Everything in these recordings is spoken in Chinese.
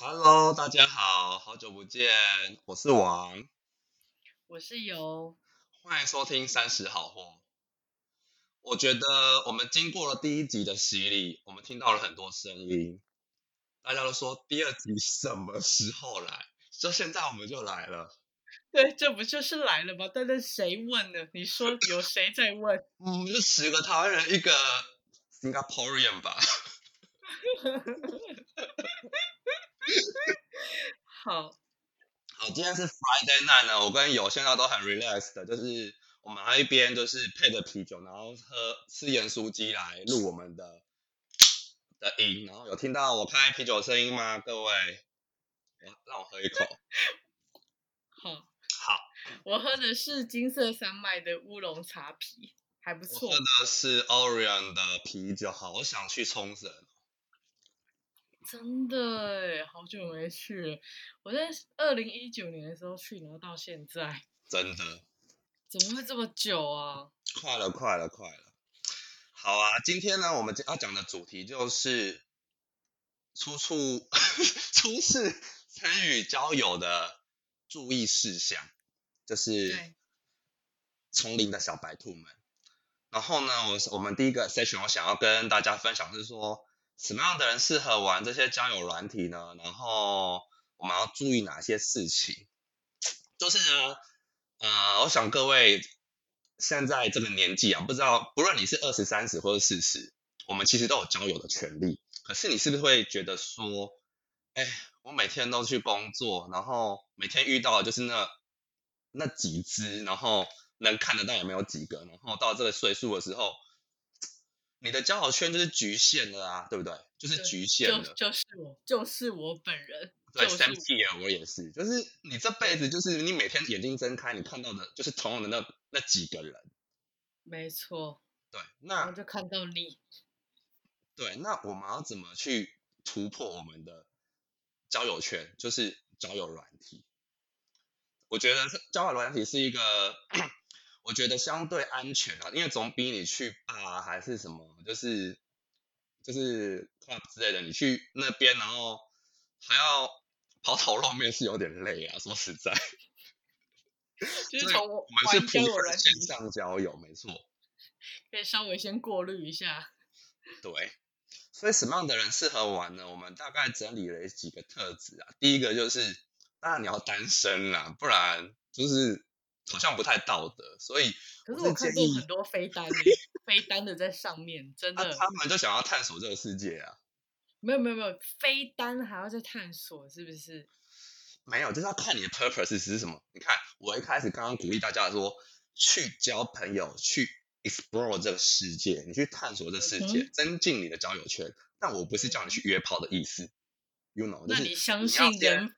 Hello，大家好，好久不见，我是王，我是游，欢迎收听三十好货。我觉得我们经过了第一集的洗礼，我们听到了很多声音，大家都说第二集什么时候来？就现在我们就来了。对，这不就是来了吗？但是谁问呢？你说 有谁在问？嗯，就十个台湾人，一个 Singaporean 吧。好，好，今天是 Friday night 呢，我跟友现在都很 relaxed 的，就是我们还一边就是配着啤酒，然后喝吃盐酥鸡来录我们的的音，然后有听到我开啤酒的声音吗？各位，让我喝一口。好，好，我喝的是金色山脉的乌龙茶啤，还不错。我喝的是 Orion 的啤酒，好我想去冲绳。真的哎，好久没去了。我在二零一九年的时候去，然后到现在，真的，怎么会这么久啊？快了，快了，快了。好啊，今天呢，我们要讲的主题就是初初 初次参与交友的注意事项，就是丛林的小白兔们。然后呢，我我们第一个 session 我想要跟大家分享是说。什么样的人适合玩这些交友软体呢？然后我们要注意哪些事情？就是呢，呃，我想各位现在这个年纪啊，不知道不论你是二十三十或者四十，我们其实都有交友的权利。可是你是不是会觉得说，哎，我每天都去工作，然后每天遇到的就是那那几只，然后能看得到也没有几个，然后到这个岁数的时候。你的交友圈就是局限的啊，对不对？就是局限的。就是我，就是我本人。对，Sam T 我也是。就是你这辈子，就是你每天眼睛睁开，你看到的就是同样的那那几个人。没错。对，那就看到你。对，那我们要怎么去突破我们的交友圈？就是交友软体。我觉得交友软体是一个。我觉得相对安全啊，因为总比你去啊还是什么，就是就是 club 之类的，你去那边然后还要 抛头露面是有点累啊。说实在，就是从我们是普通线上交友，没错，可以稍微先过滤一下。对，所以什么样的人适合玩呢？我们大概整理了几个特质啊。第一个就是，当然你要单身啦，不然就是。好像不太道德，所以可是我看过很多飞单，飞单的在上面，真的，他们就想要探索这个世界啊。没有没有没有，飞单还要再探索，是不是？没有，就是要看你的 purpose 是什么。你看，我一开始刚刚鼓励大家说，去交朋友，去 explore 这个世界，你去探索这世界，增进你的交友圈。但我不是叫你去约炮的意思，you know？那你相信人？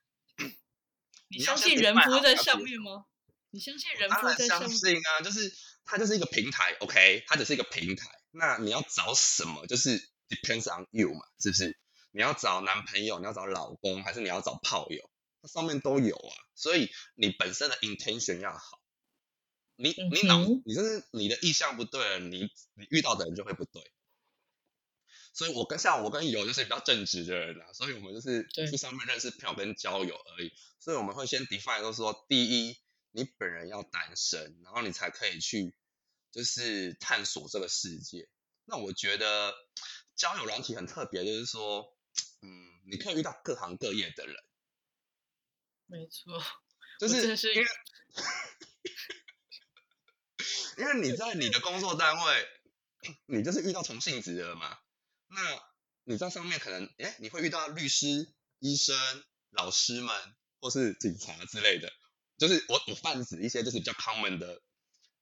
你相信人不在上面吗？你相信人夫在相信啊，就是它就是一个平台，OK，它只是一个平台。那你要找什么，就是 depends on you 嘛，是不是？你要找男朋友，你要找老公，还是你要找炮友？它上面都有啊。所以你本身的 intention 要好。你你脑你就是你的意向不对了，你你遇到的人就会不对。所以我跟像我跟友就是比较正直的人啦，所以我们就是去上面认识朋友跟交友而已。所以我们会先 define 都说第一。你本人要单身，然后你才可以去，就是探索这个世界。那我觉得交友软体很特别，就是说，嗯，你可以遇到各行各业的人。没错，就是因为，因为你在你的工作单位，你就是遇到同性质的嘛。那你在上面可能，哎，你会遇到律师、医生、老师们，或是警察之类的。就是我我泛指一些就是比较 common 的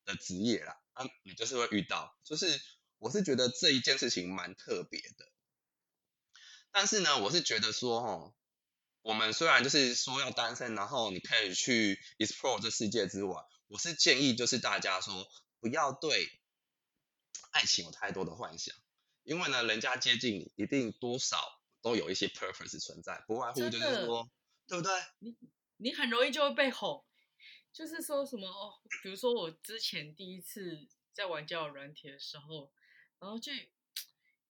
的职业啦，啊，你就是会遇到，就是我是觉得这一件事情蛮特别的，但是呢，我是觉得说，哦，我们虽然就是说要单身，然后你可以去 explore 这世界之外，我是建议就是大家说不要对爱情有太多的幻想，因为呢，人家接近你一定多少都有一些 purpose 存在，不外乎就是说，对不对？你你很容易就会被哄。就是说什么哦，比如说我之前第一次在玩交友软体的时候，然后就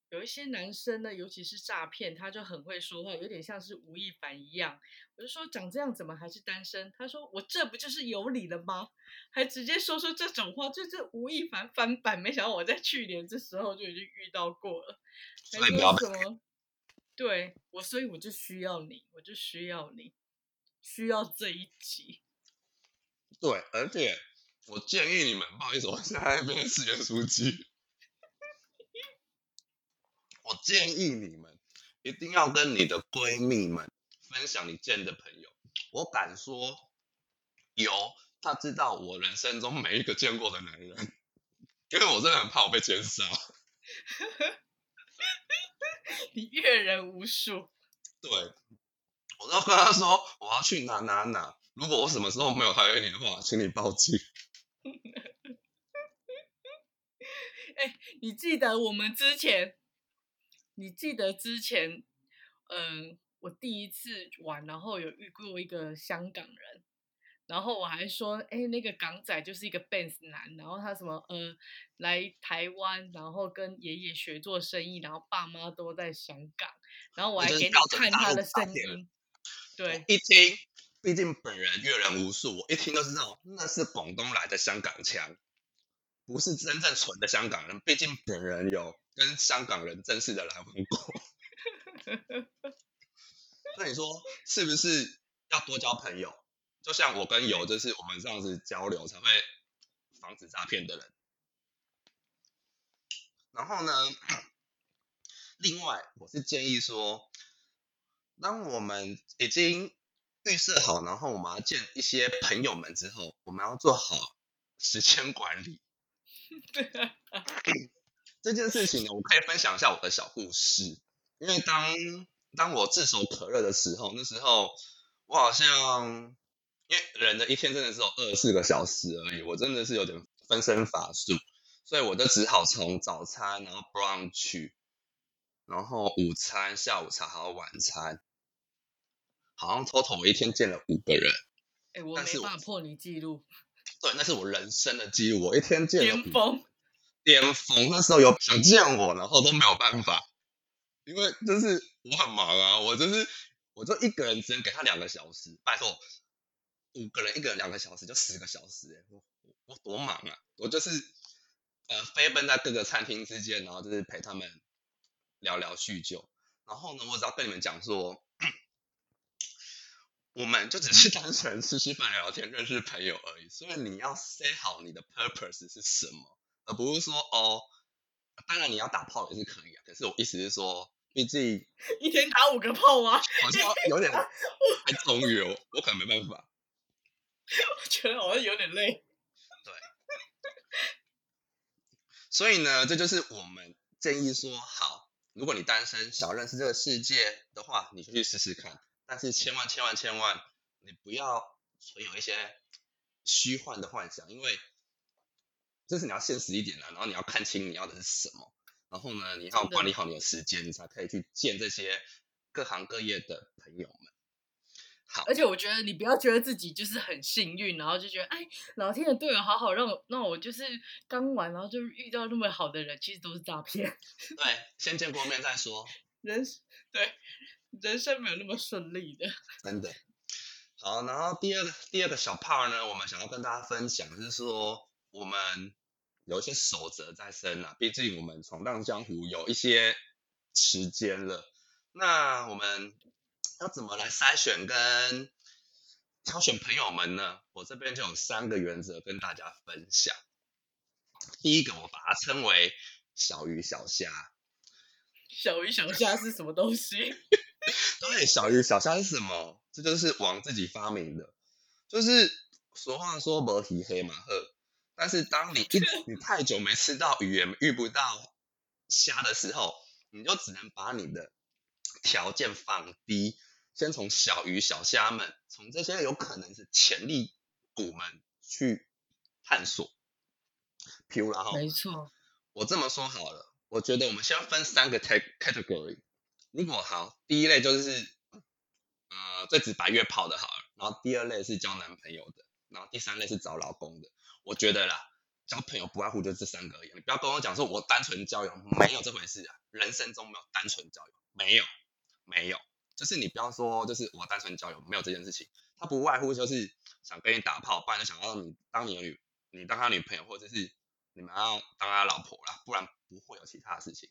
有一些男生呢，尤其是诈骗，他就很会说话，有点像是吴亦凡一样。我就说长这样怎么还是单身？他说我这不就是有理了吗？还直接说出这种话，就是吴亦凡翻版。没想到我在去年这时候就已经遇到过了。还说什么？对我，所以我就需要你，我就需要你，需要这一集。对，而且我建议你们，不好意思，我现在那边是原书记。我建议你们一定要跟你的闺蜜们分享你见的朋友。我敢说，有他知道我人生中每一个见过的男人，因为我真的很怕我被奸杀。你阅人无数，对，我都跟他说我要去哪哪哪，如果我什么时候没有还给你的话，请你报警。哎，你记得我们之前，你记得之前，嗯，我第一次玩，然后有遇过一个香港人。然后我还说，哎，那个港仔就是一个 Benz 男，然后他什么呃来台湾，然后跟爷爷学做生意，然后爸妈都在香港，然后我还给你看他的声音，对，一听，毕竟本人阅人无数，我一听都知道那是广东来的香港腔，不是真正纯的香港人，毕竟本人有跟香港人正式的来往过，那你说是不是要多交朋友？就像我跟友，就是我们这样子交流才会防止诈骗的人。然后呢，另外我是建议说，当我们已经预设好，然后我们要见一些朋友们之后，我们要做好时间管理。这件事情呢，我可以分享一下我的小故事。因为当当我炙手可热的时候，那时候我好像。因为人的一天真的只有二十四个小时而已，我真的是有点分身乏术，所以我就只好从早餐，然后 brunch，然后午餐、下午茶还有晚餐，好像 total 我一天见了五个人。哎，我没办法破你记录。对，那是我人生的记录，我一天见了巅峰。巅峰，那时候有想见我，然后都没有办法，因为就是我很忙啊，我就是我就一个人只能给他两个小时，拜托。五个人，一个人两个小时，就十个小时，我我多忙啊！我就是呃飞奔在各个餐厅之间，然后就是陪他们聊聊叙旧。然后呢，我只要跟你们讲说，我们就只是单纯吃吃饭、聊聊天、认识朋友而已。所以你要 say 好你的 purpose 是什么，而不是说哦，当然你要打炮也是可以啊。可是我意思是说，毕竟一天打五个炮吗？好像有点 太充裕哦，我可能没办法。我觉得好像有点累。对，所以呢，这就是我们建议说，好，如果你单身想要认识这个世界的话，你就去试试看。但是千万千万千万，你不要存有一些虚幻的幻想，因为这是你要现实一点的。然后你要看清你要的是什么，然后呢，你要管理好你的时间，你才可以去见这些各行各业的朋友们。好而且我觉得你不要觉得自己就是很幸运，然后就觉得哎，老天的对我好好，让我让我就是刚玩，然后就遇到那么好的人，其实都是诈骗。对，先见过面再说。人对人生没有那么顺利的。真的。好，然后第二个第二个小 part 呢，我们想要跟大家分享是说，我们有一些守则在身啊，毕竟我们闯荡江湖有一些时间了，那我们。要怎么来筛选跟挑选朋友们呢？我这边就有三个原则跟大家分享。第一个，我把它称为小鱼小虾。小鱼小虾是什么东西？对，小鱼小虾是什么？这就是王自己发明的。就是俗话说“磨皮黑马赫”，但是当你一 你太久没吃到鱼，也遇不到虾的时候，你就只能把你的条件放低。先从小鱼小虾们，从这些有可能是潜力股们去探索。譬如然后，没错，我这么说好了，我觉得我们先分三个 category。如果好，第一类就是呃最直白约炮的好了，然后第二类是交男朋友的，然后第三类是找老公的。我觉得啦，交朋友不外乎就这三个而已。你不要跟我讲说我单纯交友，没有这回事啊！人生中没有单纯交友，没有，没有。就是你不要说，就是我单纯交友，没有这件事情。他不外乎就是想跟你打炮，不然就想要你当你的女，你当他女朋友，或者是你们要当他老婆啦，不然不会有其他的事情。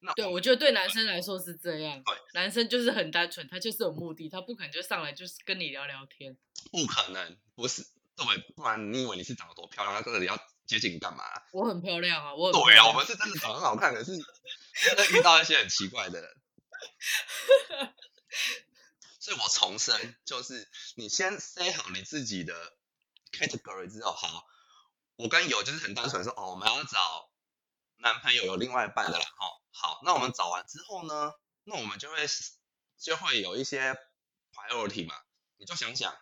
那对，我觉得对男生来说是这样。对，男生就是很单纯，他就是有目的，他不可能就上来就是跟你聊聊天。不可能，不是，对，不然你以为你是长得多漂亮，他这里要接近你干嘛？我很漂亮啊，我对啊，我们是真的长得很好看，可是真的遇到一些很奇怪的人。所以我重申，就是你先 say 好你自己的 category 之后，好，我跟有就是很单纯说，哦，我们要找男朋友有另外一半的啦，哦，好，那我们找完之后呢，那我们就会就会有一些 priority 嘛，你就想想，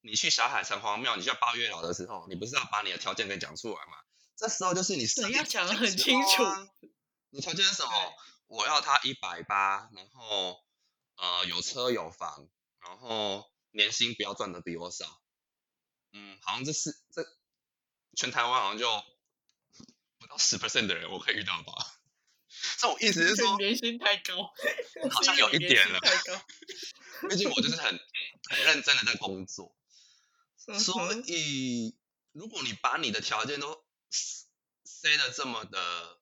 你去小海城隍庙，你去八月老的时候，你不是要把你的条件给讲出来吗？这时候就是你对要讲的很清楚，你条件是什么？我要他一百八，然后。呃，有车有房，然后年薪不要赚的比我少，嗯，好像这是这全台湾好像就不到十 percent 的人我可以遇到吧？这我意思是说年薪太高，好像有一点了。太高，毕竟我就是很很认真的在工作，所以如果你把你的条件都塞的这么的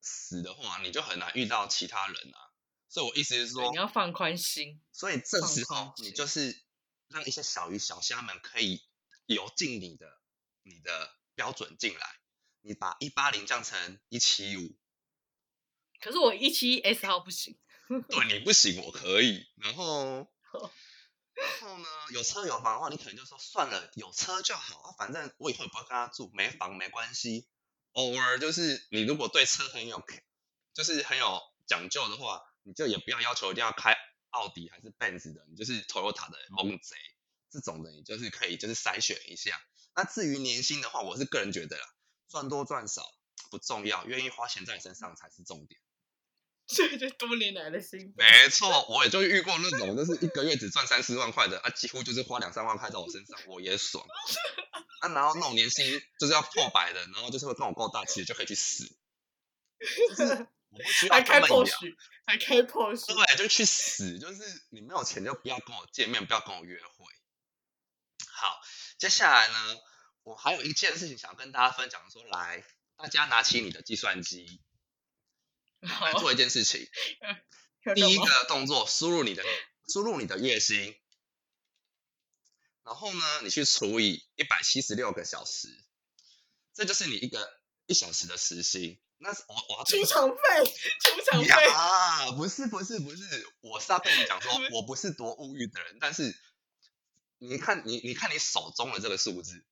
死的话，你就很难遇到其他人啊。所以，我意思是说，你要放宽心。所以这时候，你就是让一些小鱼小虾们可以游进你的你的标准进来。你把一八零降成一七五，可是我一七 S 号不行。对你不行，我可以。然后，然后呢，有车有房的话，你可能就说算了，有车就好啊，反正我以后也不会跟他住，没房没关系。偶尔就是你如果对车很有，就是很有讲究的话。你就也不要要求一定要开奥迪还是 Benz 的，你就是 Toyota 的猛贼这种的，你就是可以就是筛选一下。那至于年薪的话，我是个人觉得啦，赚多赚少不重要，愿意花钱在你身上才是重点。这就多年来的心。没错，我也就遇过那种，就是一个月只赚三四万块的啊，几乎就是花两三万块在我身上，我也爽。啊，然后那种年薪就是要破百的，然后就是会跟我够大气，就可以去死。还开破许，还开破许，对，就去死！就是你没有钱就不要跟我见面，不要跟我约会。好，接下来呢，我还有一件事情想要跟大家分享，说来，大家拿起你的计算机，来做一件事情。第一个动作，输入你的输入你的月薪，然后呢，你去除以一百七十六个小时，这就是你一个一小时的时薪。那是我我要出场费，出场费啊！不是不是不是，我是要跟你讲说，我不是多物欲的人，但是你看你你看你手中的这个数字，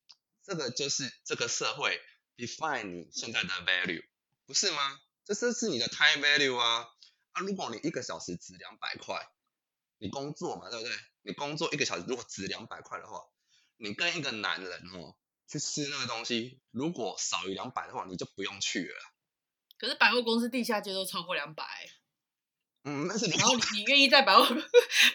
这个就是这个社会 define 你现在的 value，不是吗？这是是你的 time value 啊啊！如果你一个小时值两百块，你工作嘛，对不对？你工作一个小时如果值两百块的话，你跟一个男人哦去吃那个东西，如果少于两百的话，你就不用去了。可是百货公司地下街都超过两百，嗯，那是然后你愿意在百货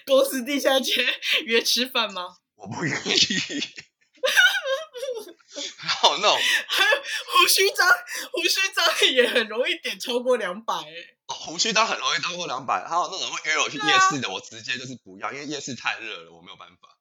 公司地下街 约吃饭吗？我不愿意。好 no，还有胡须章，胡须章也很容易点超过两百哎。哦，胡须章很容易超过两百，还有那种会约我去夜市的，我直接就是不要，因为夜市太热了，我没有办法。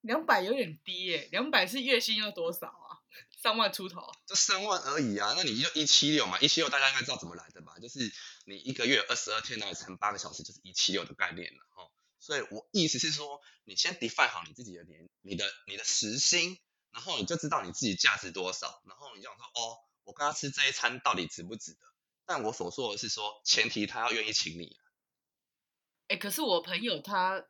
两百有点低耶，两百是月薪要多少啊？三万出头，就三万而已啊！那你就一七六嘛，一七六大家应该知道怎么来的吧？就是你一个月二十二天，那乘八个小时，就是一七六的概念了哈。所以我意思是说，你先 define 好你自己的年，你的你的时薪，然后你就知道你自己价值多少，然后你就想说，哦，我跟他吃这一餐到底值不值得？但我所说的是说，前提他要愿意请你。哎，可是我朋友她，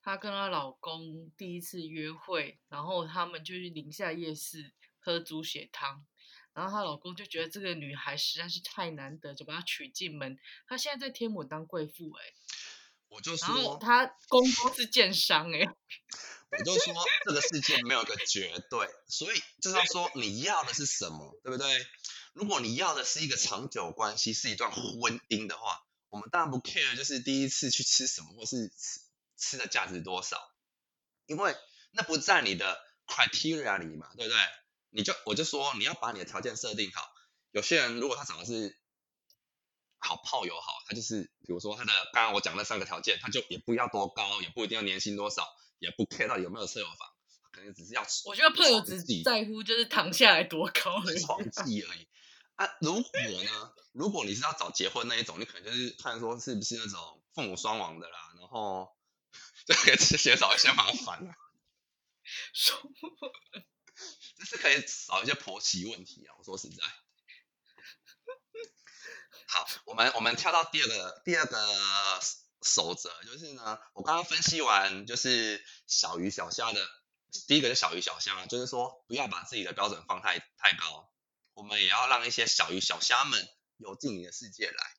她跟她老公第一次约会，然后他们就去宁夏夜市。喝猪血汤，然后她老公就觉得这个女孩实在是太难得，就把她娶进门。她现在在天母当贵妇，哎，我就说，然后她公公是奸商，哎，我就说这个世界没有个绝对，所以就是要说你要的是什么，对不对？如果你要的是一个长久关系，是一段婚姻的话，我们当然不 care，就是第一次去吃什么，或是吃吃的价值多少，因为那不在你的 criteria 里嘛，对不对？你就我就说你要把你的条件设定好。有些人如果他长得是好炮友好，他就是比如说他的刚刚我讲那三个条件，他就也不要多高，也不一定要年薪多少，也不 care 到有没有车有房，可能只是要我觉得朋友己在乎就是躺下来多高而已。床技而已。啊，如果呢？如果你是要找结婚那一种，你可能就是看说是不是那种父母双亡的啦，然后就可以减少一些麻烦 了，说就是可以少一些婆媳问题啊。我说实在，好，我们我们跳到第二个第二个守则，就是呢，我刚刚分析完就是小鱼小虾的，第一个是小鱼小虾，就是说不要把自己的标准放太太高。我们也要让一些小鱼小虾们游进你的世界来。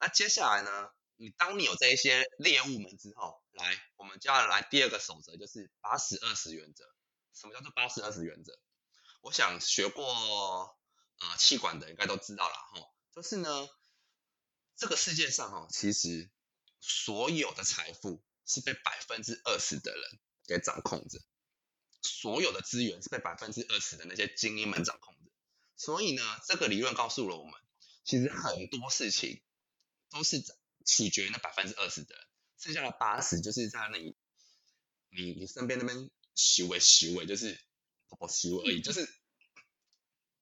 那接下来呢？你当你有这一些猎物们之后，来，我们就要来第二个守则，就是八十二十原则。什么叫做八十二十原则？我想学过呃气管的应该都知道了哈。就是呢，这个世界上哈，其实所有的财富是被百分之二十的人给掌控着，所有的资源是被百分之二十的那些精英们掌控着。所以呢，这个理论告诉了我们，其实很多事情都是取决于那百分之二十的人，剩下的八十就是在那里，你你身边那边修为修为就是跑跑修而已，就是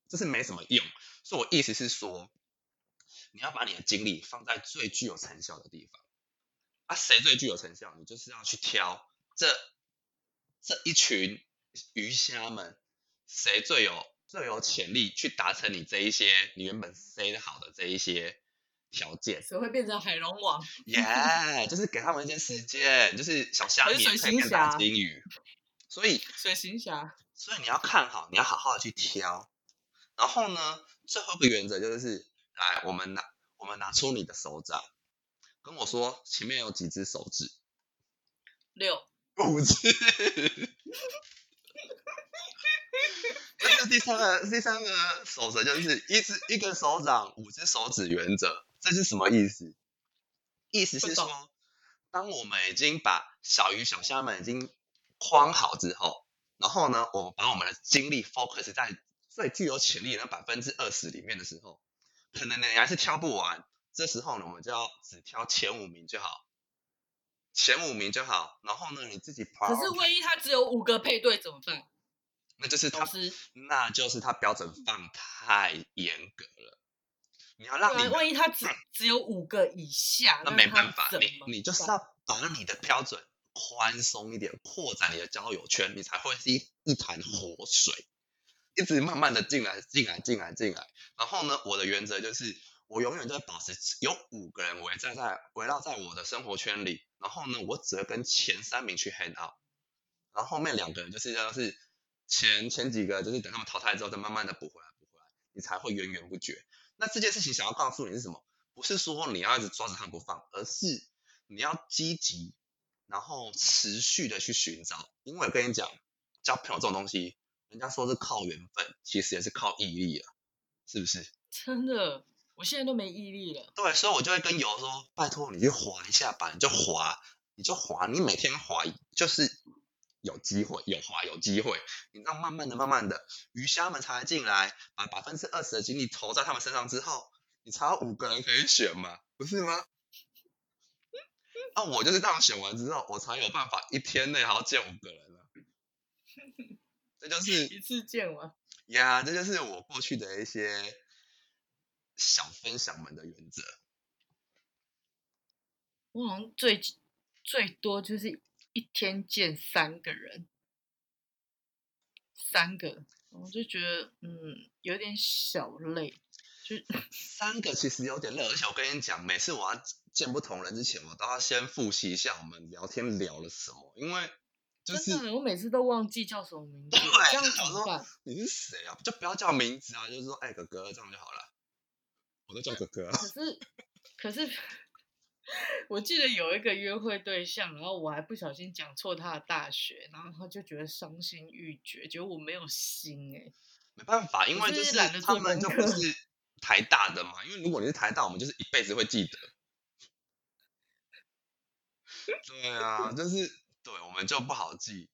就是没什么用。所以我意思是说，你要把你的精力放在最具有成效的地方。啊，谁最具有成效？你就是要去挑这这一群鱼虾们，谁最有。最有潜力去达成你这一些你原本 say 好的这一些条件，谁会变成海龙王？耶，就是给他们一些时间，就是小虾米可以变大金鱼。所以水行侠，所以你要看好，你要好好的去挑。然后呢，最后一个原则就是，来，我们拿我们拿出你的手掌，跟我说前面有几只手指？六，五只。这是第三个第三个守则，就是一只一个手掌五只手指原则。这是什么意思？意思是说，当我们已经把小鱼小虾们已经框好之后，然后呢，我们把我们的精力 focus 在最具有潜力的百分之二十里面的时候，可能你还是挑不完。这时候呢，我们就要只挑前五名就好，前五名就好。然后呢，你自己跑。可是万一他只有五个配对怎么办？那就是他，那就是他标准放太严格了。你要让你，万一他只只有五个以下，那没办法，你你就是要把你的标准宽松一点，扩展你的交友圈，你才会是一一潭活水，一直慢慢的进来，进来，进来，进来。然后呢，我的原则就是，我永远都会保持有五个人围在在围绕在我的生活圈里。然后呢，我只会跟前三名去 hang out，然后后面两个人就是要是。前前几个就是等他们淘汰之后再慢慢的补回来补回来，你才会源源不绝。那这件事情想要告诉你是什么？不是说你要一直抓着他不放，而是你要积极，然后持续的去寻找。因为我跟你讲，交朋友这种东西，人家说是靠缘分，其实也是靠毅力啊，是不是？真的，我现在都没毅力了。对，所以我就会跟友说，拜托你去滑一下吧，你就滑，你就滑，你每天滑就是。有机会，有滑，有机会。你让慢慢的、慢慢的，鱼虾们才进来，把百分之二十的精力投在他们身上之后，你才有五个人可以选嘛，不是吗？那 我就是这样选完之后，我才有办法一天内还要见五个人了。这就是一次见完。呀，这就是我过去的一些小分享们的原则。我好像最最多就是。一天见三个人，三个，我就觉得嗯有点小累，就 三个其实有点累，而且我跟你讲，每次我要见不同人之前，我都要先复习一下我们聊天聊了什么，因为就是我每次都忘记叫什么名字，这样怎么办？你是谁啊？就不要叫名字啊，就是说哎哥哥这样就好了，我都叫哥哥。可是可是。我记得有一个约会对象，然后我还不小心讲错他的大学，然后他就觉得伤心欲绝，觉得我没有心哎。没办法，因为就是他们就不是台大的嘛，因为如果你是台大，我们就是一辈子会记得。对啊，就是对我们就不好记。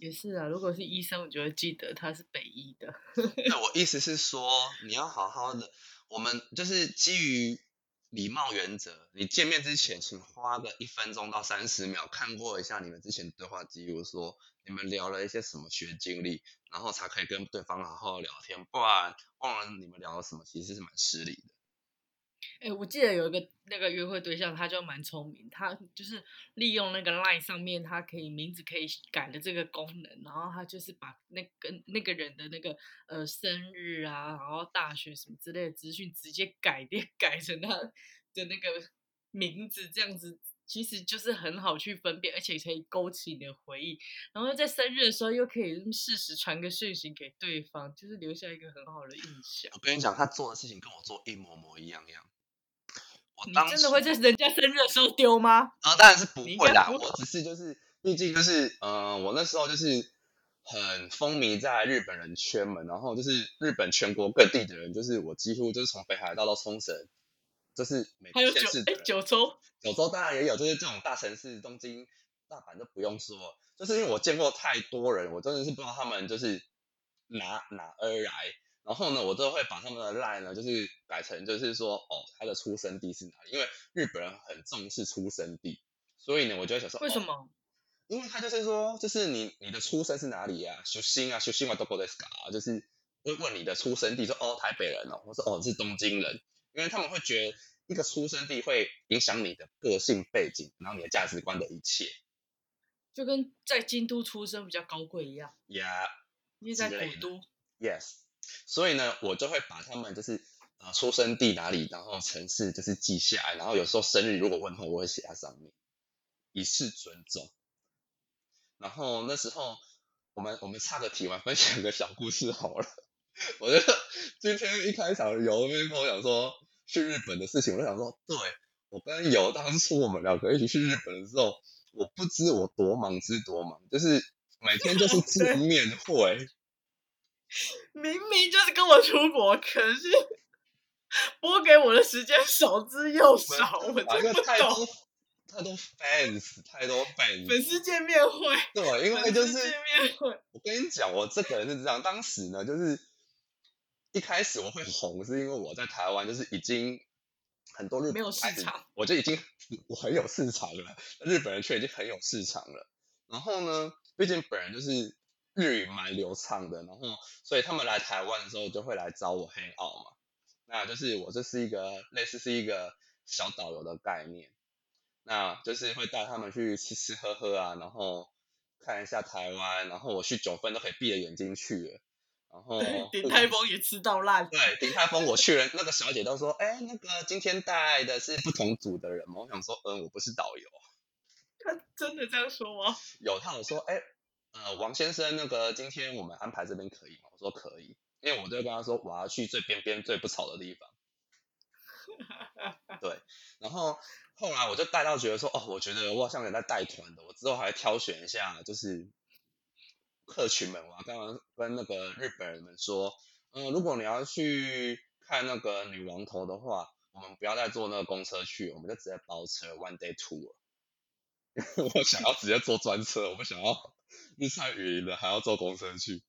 也是啊，如果是医生，我就会记得他是北医的。那我意思是说，你要好好的，我们就是基于礼貌原则，你见面之前，请花个一分钟到三十秒看过一下你们之前对话记录，说你们聊了一些什么学经历，然后才可以跟对方好好聊天，不然忘了你们聊了什么，其实是蛮失礼的。哎、我记得有一个那个约会对象，他就蛮聪明，他就是利用那个 line 上面，他可以名字可以改的这个功能，然后他就是把那个那个人的那个呃生日啊，然后大学什么之类的资讯直接改掉，改成他的那个名字，这样子其实就是很好去分辨，而且可以勾起你的回忆，然后在生日的时候又可以适时传个讯息给对方，就是留下一个很好的印象。我跟你讲，他做的事情跟我做一模模一样样。我当你真的会在人家生日的时候丢吗？啊，当然是不会啦，我只是就是，毕竟就是，呃，我那时候就是很风靡在日本人圈们，然后就是日本全国各地的人，就是我几乎就是从北海道到冲绳，就是每还有九哎个县市的人，九州，九州当然也有，就是这种大城市，东京、大阪就不用说，就是因为我见过太多人，我真的是不知道他们就是哪哪而来。然后呢，我都会把他们的 line 呢，就是改成就是说，哦，他的出生地是哪里？因为日本人很重视出生地，所以呢，我就会想说，哦为什么？因为他就是说，就是你你的出生是哪里呀、出生啊，出生はどこですか？就是会问你的出生地，说哦台北人哦，或者哦是东京人，因为他们会觉得一个出生地会影响你的个性背景，然后你的价值观的一切就跟在京都出生比较高贵一样，呀、因为在之类的古都。 Yes， 所以呢，我就会把他们就是呃出生地哪里，然后城市就是记下来，然后有时候生日如果问候，我会写在上面，以示尊重。然后那时候我们我们差个题嘛，分享个小故事好了。我觉得今天一开场游那边跟我讲说去日本的事情，我就想说，对我跟游当初我们两个一起去日本的时候，我不知我多忙之多忙，就是每天就是 见面会。明明就是跟我出国，可是 拨给我的时间少之又少，我真不太多懂。太多 fans，太多 fans，粉丝见面会，对，因为就是见面会，我跟你讲，我这个人是这样，当时呢，就是一开始我会红，是因为我在台湾就是已经很多日没有本市场，我就已经我很有市场了，日本人却已经很有市场了。然后呢，毕竟本人就是日语蛮流畅的，然后所以他们来台湾的时候就会来找我 hang out 嘛。那就是我这是一个类似是一个小导游的概念，那就是会带他们去吃吃喝喝啊，然后看一下台湾，然后我去九份都可以闭着眼睛去了，然后 顶泰丰也吃到烂。对，鼎泰丰我去了，那个小姐都说，哎、那个今天带的是不同组的人吗？我想说，嗯，我不是导游。他真的这样说吗？有，他有说，哎、呃，王先生，那个今天我们安排这边可以吗？我说可以，因为我就跟他说我要去最边边最不吵的地方。对，然后后来我就带到觉得说，哦，我觉得我好像有在带团的，我之后还挑选一下，就是客群们，我刚刚跟那个日本人们说，嗯、如果你要去看那个女王头的话，我们不要再坐那个公车去，我们就直接包车 one day tour。我想要直接坐专车，我不想要 日晒雨淋的还要坐公车去。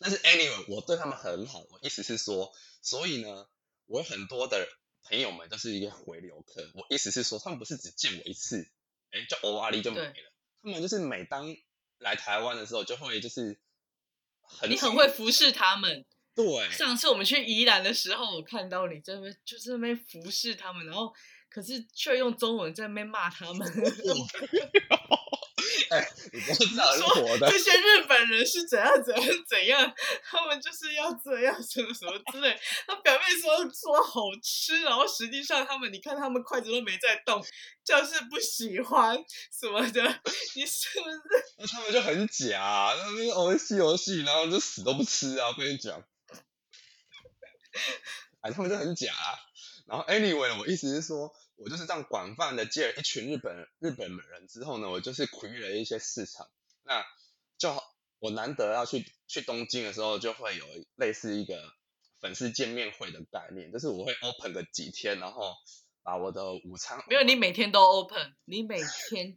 但是 anyway，我对他们很好，我意思是说，所以呢，我有很多的朋友们都是一个回流客。我意思是说，他们不是只见我一次，哎，就偶尔就没了。他们就是每当来台湾的时候，就会就是很你很会服侍他们。对，上次我们去宜兰的时候，我看到你这边就是那边服侍他们，然后可是却用中文在那边骂他们，哎，你说火的这，些日本人是怎样怎样怎样，他们就是要这样什么什么之类。他表面说说好吃，然后实际上他们你看他们筷子都没在动，就是不喜欢什么的，你是不是？那他们就很假，他们游戏游戏，然后就死都不吃啊！我跟你讲，哎，他们就很假、啊。然后 anyway，我意思是说，我就是这样广泛的借了一群日本日本人之后呢，我就是 create 了一些市场。那就我难得要去去东京的时候，就会有类似一个粉丝见面会的概念，就是我会 open 个几天，然后把我的午餐没有，你每天都 open，你每天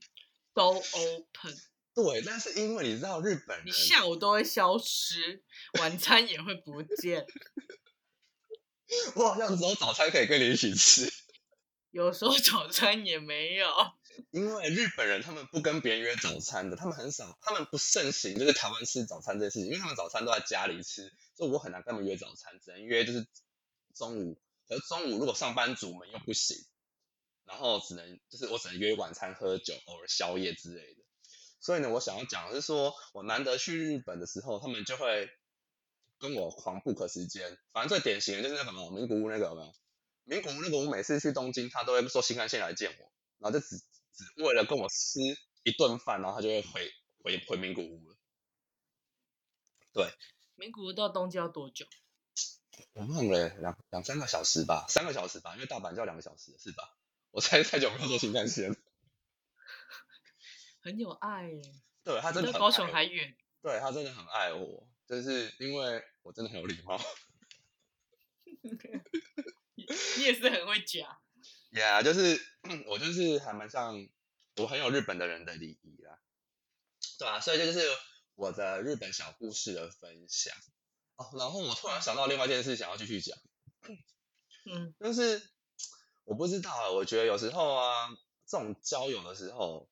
都 open，对，但是因为你知道日本人，你下午都会消失，晚餐也会不见，我好像只有早餐可以跟你一起吃，有时候 早餐也没有。因为日本人他们不跟别人约早餐的，他们很少，他们不盛行就是台湾吃早餐这件事情，因为他们早餐都在家里吃，所以我很难跟他们约早餐，只能约就是中午，可是中午如果上班族们又不行，然后只能就是我只能约晚餐喝酒，偶尔宵夜之类的。所以呢，我想要讲的是说，我难得去日本的时候，他们就会跟我狂 book 时间。反正最典型的就是那什么名古屋那个有没有？名古屋那个我每次去东京，他都会坐新干线来见我，然后就只只为了跟我吃一顿饭，然后他就会回回回名古屋了。对，名古屋到东京要多久？我忘了两两三个小时吧，三个小时吧，因为大阪就要两个小时，是吧？我猜太久没有坐新干线。很有爱耶，对他真的比高雄还远。对他真的很爱我，就是因为我真的很有礼貌。你也是很会讲。Yeah，就是我就是还蛮像我很有日本的人的礼仪啦，对啊，所以这就是我的日本小故事的分享。哦，然后我突然想到另外一件事，想要继续讲。嗯，就是我不知道，我觉得有时候啊，这种交友的时候。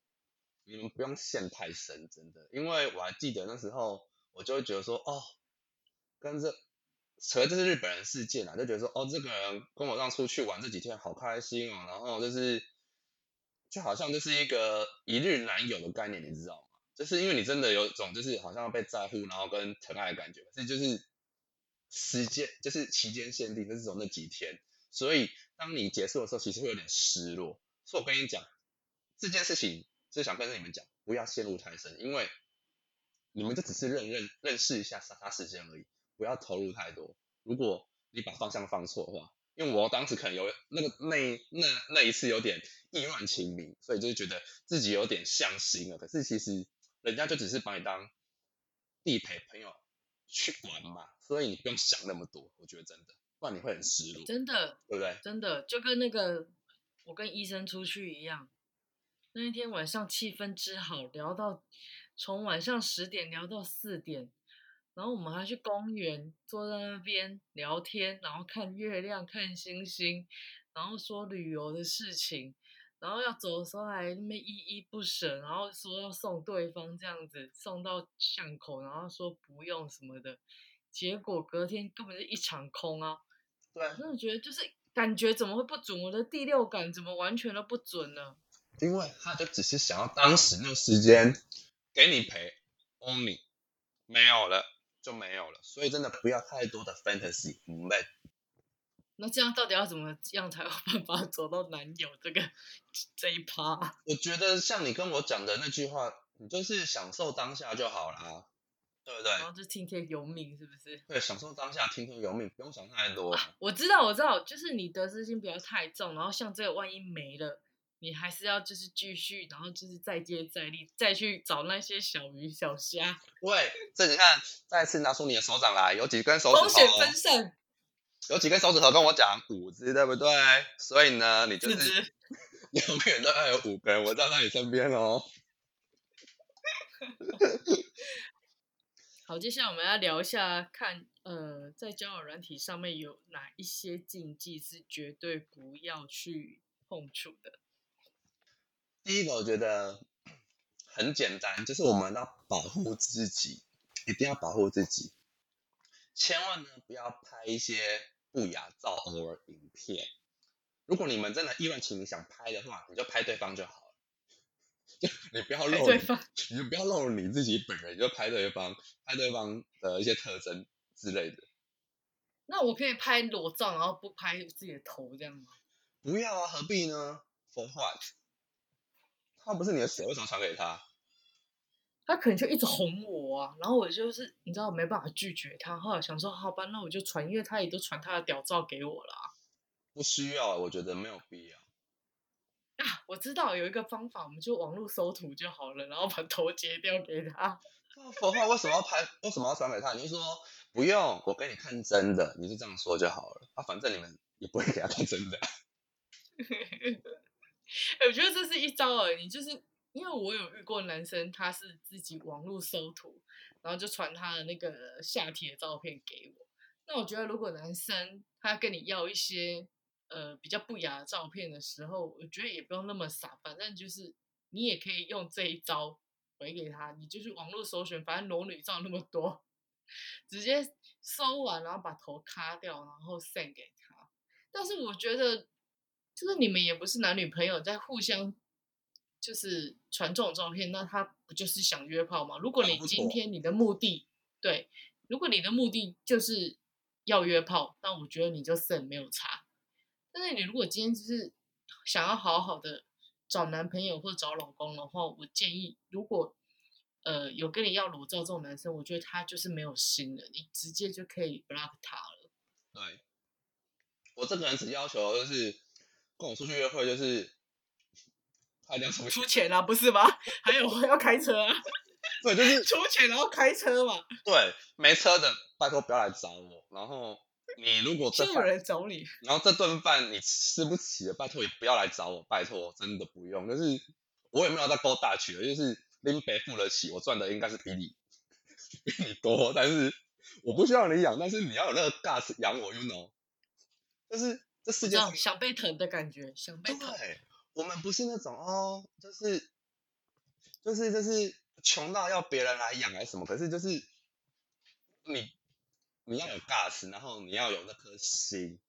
你们不用陷太深，真的，因为我还记得那时候，我就会觉得说，哦，跟这，可能这是日本人事件啊，就觉得说，哦，这个人跟我这样出去玩这几天好开心哦，然后就是，就好像就是一个一日男友的概念，你知道吗？就是因为你真的有种就是好像被在乎，然后跟疼爱的感觉，可是就是时间就是期间限定，就是种那几天，所以当你结束的时候，其实会有点失落。所以我跟你讲这件事情。是想跟你们讲，不要陷入太深，因为你们就只是认认认识一下，杀杀时间而已，不要投入太多。如果你把方向放错的话，因为我当时可能有那个那那那一次有点意乱情迷，所以就是觉得自己有点向心了。可是其实人家就只是把你当地陪朋友去玩嘛，所以你不用想那么多。我觉得真的，不然你会很失落。真的，对不对？真的就跟那个我跟医生出去一样。那一天晚上气氛之好，聊到从晚上十点聊到四点，然后我们还去公园坐在那边聊天，然后看月亮、看星星，然后说旅游的事情，然后要走的时候还那么依依不舍，然后说要送对方这样子送到巷口，然后说不用什么的，结果隔天根本就一场空啊！对，真的觉得就是感觉怎么会不准？我的第六感怎么完全都不准呢？因为他就只是想要当时那个时间给你陪，only 没有了就没有了，所以真的不要太多的 fantasy，嗯，那这样到底要怎么样才有办法走到男友这个这一趴？我觉得像你跟我讲的那句话，你就是享受当下就好了，对不对？然后就听天由命，是不是？对，享受当下，听天由命，不用想太多。我知道，我知道，就是你得失心不要太重，然后像这个万一没了。你还是要就是继续，然后就是再接再厉，再去找那些小鱼小虾。对，这你看，再次拿出你的手掌来，有几根手指头？风险分散。有几根手指头跟我讲五只，对不对？所以呢，你就是永远都要有五根，我在你身边哦。好，接下来我们要聊一下，看呃，在交友软体上面有哪一些禁忌是绝对不要去碰触的。第一个我觉得很简单，就是我们要保护自己，一定要保护自己，千万呢不要拍一些不雅照或影片。如果你们真的意乱情迷想拍的话，你就拍对方就好了，就你不要露，你就不要露你自己本人，就拍对方，拍对方的一些特征之类的。那我可以拍裸照，然后不拍自己的头这样吗？不要啊，何必呢？For what？他不是你的谁，为什么传给他？他可能就一直哄我啊，然后我就是你知道没办法拒绝他。后来想说，好吧，那我就传，因为他也都传他的屌照给我了。不需要，我觉得没有必要。啊，我知道有一个方法，我们就网络搜图就好了，然后把头截掉给他。否话为什么要拍？为什么要传给他？你就说不用，我给你看真的，你就这样说就好了。啊，反正你们也不会给他看真的。我觉得这是一招而已，就是因为我有遇过男生，他是自己网络搜图，然后就传他的那个下体的照片给我。那我觉得，如果男生他跟你要一些呃比较不雅的照片的时候，我觉得也不用那么傻，反正就是你也可以用这一招回给他，你就是网络搜寻，反正裸女照那么多，直接搜完，然后把头卡掉，然后 send 给他。但是我觉得，就是你们也不是男女朋友，在互相。就是传这种照片，那他不就是想约炮吗？如果你今天你的目的对，如果你的目的就是要约炮，那我觉得你就 send 没有差。但是你如果今天就是想要好好的找男朋友或者找老公的话，我建议，如果呃有跟你要裸照这种男生，我觉得他就是没有心了，你直接就可以 block 他了。对，我这个人只要求就是跟我出去约会就是。出钱啊，不是吗？还有要开车啊，对，就是 出钱然后开车嘛。对，没车的拜托不要来找我。然后你如果就有人找你，然后这顿饭你吃不起的，拜托也不要来找我，拜托真的不用。就是我也没有在勾大曲的，就是拎北付得起，我赚的应该是比你 比你多，但是我不需要你养，但是你要有那个 gas 养我，you know。就是这世界上想被疼的感觉，想被疼。我们不是那种哦，就是就是就是穷到要别人来养还是什么？可是就是你你要有 gas，然后你要有那颗心，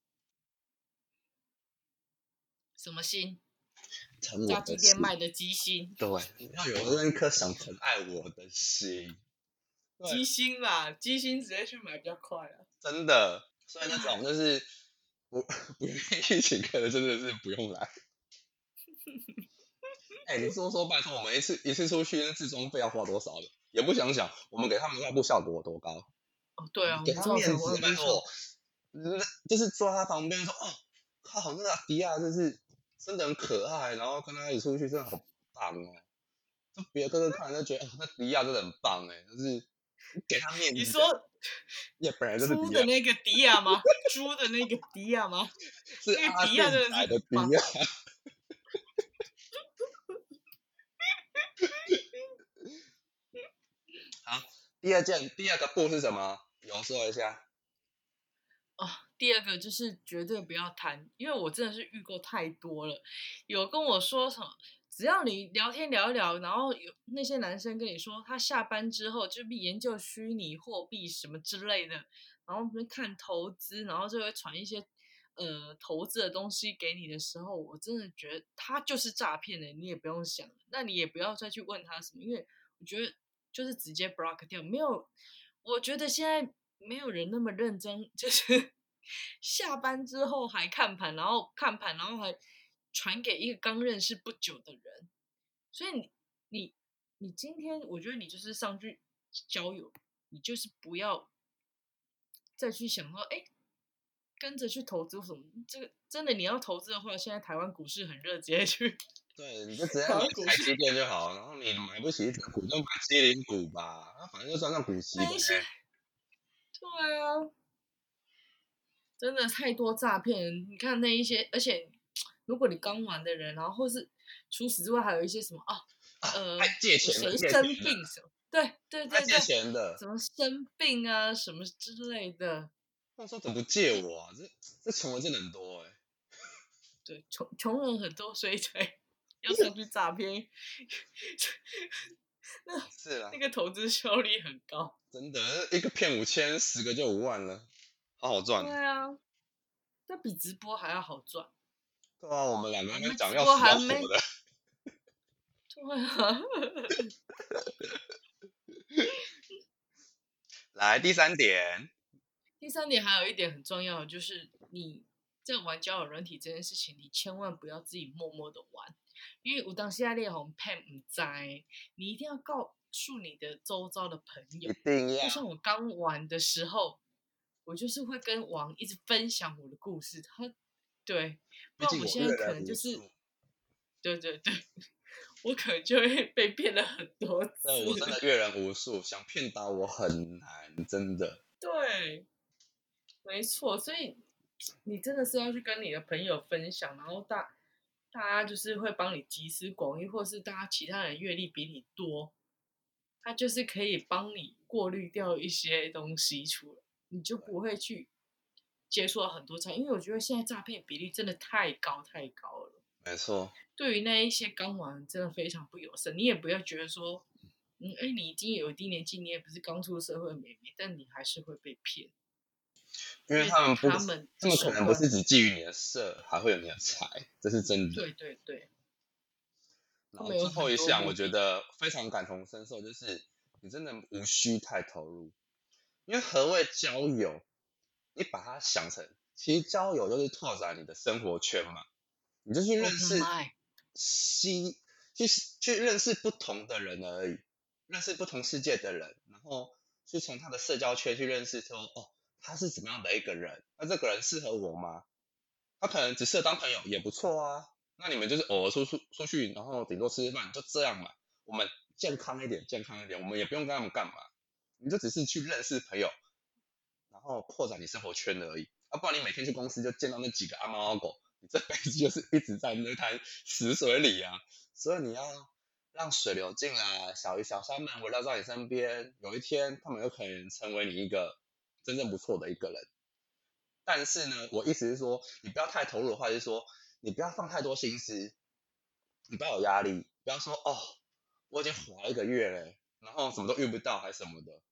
什么心？炸鸡店卖的鸡心。对，要有那一颗想疼爱我的心。鸡心啦，鸡心直接去买比较快啊。真的，所以那种就是不不愿意请客的，真的是不用来。哎，你说说，拜托，我们一次一次出去，那自装费要花多少的？也不想想，我们给他们外部效果有多高？哦，对啊，给他面子，拜托，就是坐他旁边说，哦，靠，那个迪亚真是真的很可爱，然后跟他一起出去，真的好棒哦。就别的哥哥看就觉得，哦，那迪亚真的很棒哎，就是给他面子。你说，也本来就是猪的那个迪亚吗？猪的那个迪亚吗？是阿迪亚的迪亚。好，第二件，第二个不是什么？有说一下。哦，第二个就是绝对不要贪，因为我真的是遇过太多了。有跟我说什么，只要你聊天聊一聊，然后有那些男生跟你说，他下班之后就研究虚拟货币什么之类的，然后看投资，然后就会传一些。呃，投资的东西给你的时候，我真的觉得他就是诈骗的，你也不用想，那你也不要再去问他什么，因为我觉得就是直接 block 掉，没有，我觉得现在没有人那么认真，就是 下班之后还看盘，然后看盘，然后还传给一个刚认识不久的人，所以你你你今天，我觉得你就是上去交友，你就是不要再去想说，哎。跟着去投资什么？这个真的，你要投资的话，现在台湾股市很热，直接去。对，你就直接买台积电就好。然后你买不起股，就买基零股吧。那反正就算上股息。对啊，真的太多诈骗。你看那一些，而且如果你刚玩的人，然后或是除此之外，还有一些什么啊？呃，借钱谁生病什么？对对对对，借钱的，什么生病啊，什么之类的。那时候：“怎么不借我啊？这这穷人真的很多哎。对，穷穷人很多，所以才 要上去诈骗。那是啊，那个投资效率很高。真的，一个骗五千，十个就五万了，好好赚。对啊，那比直播还要好赚。对啊，我们两个人讲要死要活的。对啊。来第三点。第三点还有一点很重要，就是你在玩交友软体这件事情，你千万不要自己默默的玩，因为我当下列红骗唔在，你一定要告诉你的周遭的朋友。一定要。就像我刚玩的时候，我就是会跟王一直分享我的故事，他对，不然我现在可能就是，对对对，我可能就会被骗了很多次。我真的阅人无数，想骗到我很难，真的。对。没错，所以你真的是要去跟你的朋友分享，然后大大家就是会帮你集思广益，或是大家其他人阅历比你多，他就是可以帮你过滤掉一些东西出来，你就不会去接触了很多诈。因为我觉得现在诈骗比例真的太高太高了。没错，对于那一些刚玩真的非常不友善。你也不要觉得说，嗯，哎，你已经有一定年纪，你也不是刚出社会的妹妹，但你还是会被骗。因为他们不，他们他们可能不是只觊觎你的色，还会有你的财，这是真的。对对对。然后最后一项，我觉得非常感同身受，就是你真的无需太投入，因为何谓交友？你把它想成，其实交友就是拓展你的生活圈嘛，你就去认识新，去去认识不同的人而已，认识不同世界的人，然后去从他的社交圈去认识说，哦。他是怎么样的一个人？那这个人适合我吗？他可能只适合当朋友也不错啊。那你们就是偶尔出出出去，然后顶多吃吃饭，就这样嘛。我们健康一点，健康一点，我们也不用跟他们干嘛。你就只是去认识朋友，然后扩展你生活圈而已。啊，不然你每天去公司就见到那几个阿猫阿狗，你这辈子就是一直在那滩死水里啊。所以你要让水流进来，小鱼小山们围绕在你身边，有一天他们有可能成为你一个。真正不错的一个人，但是呢，我意思是说，你不要太投入的话，就是说，你不要放太多心思，你不要有压力，不要说哦，我已经滑一个月嘞，然后什么都遇不到还是什么的，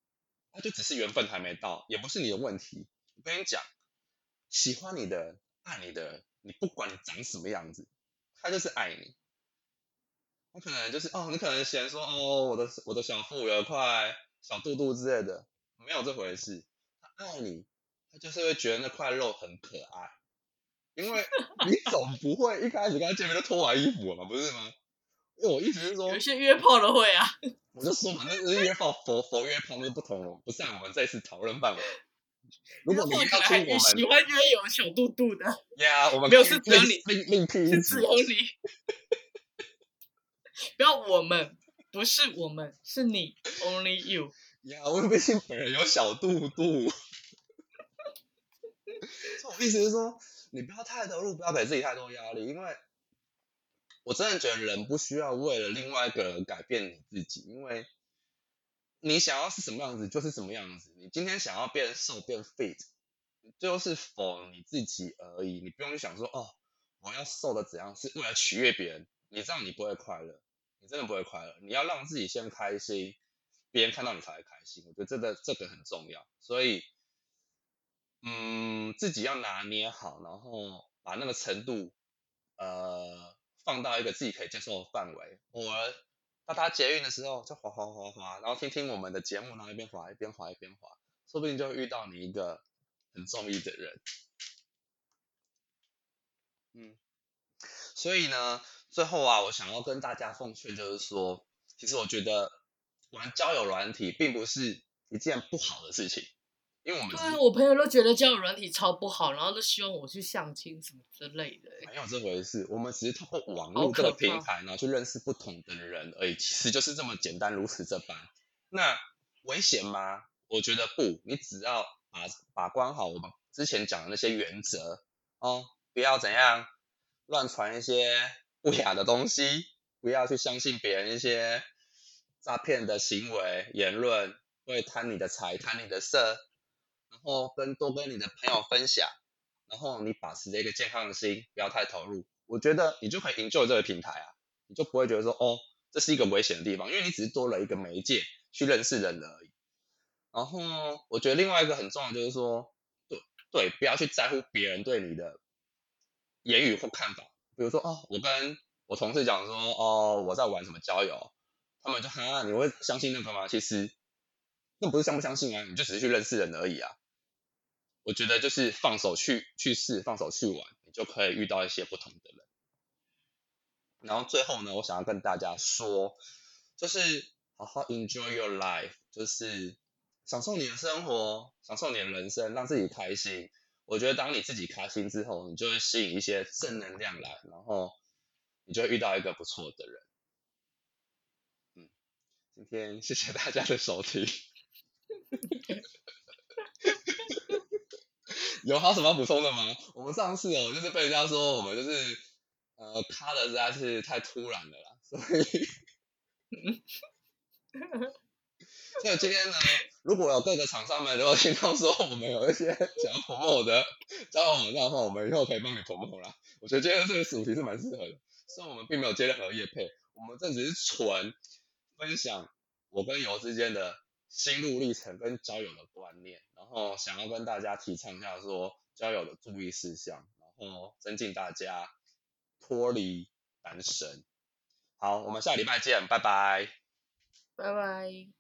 他就只是缘分还没到，也不是你的问题。我跟你讲，喜欢你的、爱你的，你不管你长什么样子，他就是爱你。我可能就是哦，你可能嫌说哦，我的我的小腹有一块小肚肚之类的，没有这回事。他爱你，他就是会觉得那块肉很可爱，因为你总不会一开始跟他见面就脱完衣服了嘛，不是吗？因为我意思是说，有些约炮的会啊，我就说嘛，那是约炮，佛佛约炮是不同，不像我们这次讨论范围。如果你要听我们喜欢约有小肚肚的，呀，我们没有是只有你，另另辟是只有你，不要我们，不是我们，是你，Only you。呀，我微信本人有小肚肚。我意思是说，你不要太投入，不要给自己太多压力，因为我真的觉得人不需要为了另外一个人改变你自己，因为你想要是什么样子就是什么样子。你今天想要变瘦变 fit，就是 for 你自己而已，你不用去想说哦，我要瘦的怎样是为了取悦别人，你这样你不会快乐，你真的不会快乐。你要让自己先开心，别人看到你才会开心。我觉得这个这个很重要，所以。嗯，自己要拿捏好，然后把那个程度，呃，放到一个自己可以接受的范围。偶尔搭搭捷运的时候就滑滑滑滑，然后听听我们的节目，然后一边滑一边滑一边滑，说不定就会遇到你一个很中意的人。嗯，所以呢，最后啊，我想要跟大家奉劝，就是说，其实我觉得玩交友软体并不是一件不好的事情。因为我们对啊，我朋友都觉得交友软体超不好，然后都希望我去相亲什么之类的。没有这回事，我们只是通过网络这个平台，然后去认识不同的人而已，其实就是这么简单，如此这般。那危险吗？我觉得不，你只要把把关好我们之前讲的那些原则哦，不要怎样乱传一些不雅的东西，不要去相信别人一些诈骗的行为言论，会贪你的财，贪你的色。然后跟多跟你的朋友分享，然后你保持一个健康的心，不要太投入，我觉得你就可以营救这个平台啊，你就不会觉得说哦，这是一个危险的地方，因为你只是多了一个媒介去认识人而已。然后我觉得另外一个很重要就是说，对对，不要去在乎别人对你的言语或看法，比如说哦，我跟我同事讲说哦，我在玩什么交友，他们就哈，你会相信那个吗？其实那不是相不相信啊，你就只是去认识人而已啊。我觉得就是放手去去试，放手去玩，你就可以遇到一些不同的人。然后最后呢，我想要跟大家说，就是好好 enjoy your life，就是享受你的生活，享受你的人生，让自己开心。我觉得当你自己开心之后，你就会吸引一些正能量来，然后你就会遇到一个不错的人。嗯，今天谢谢大家的收听。有还有什么要补充的吗？我们上次哦，就是被人家说我们就是呃，卡的实在是太突然了啦，所以。所以今天呢，如果有各个厂商们如果听到说我们有一些想要 promo 的交友网站的话，我们以后可以帮你 promo 啦。我觉得今天这个主题是蛮适合的，虽然我们并没有接任何业配，我们这只是纯分享我跟游之间的心路历程跟交友的观念，然后想要跟大家提倡一下说交友的注意事项，然后增进大家脱离单身。好，我们下礼拜见，拜拜。拜拜。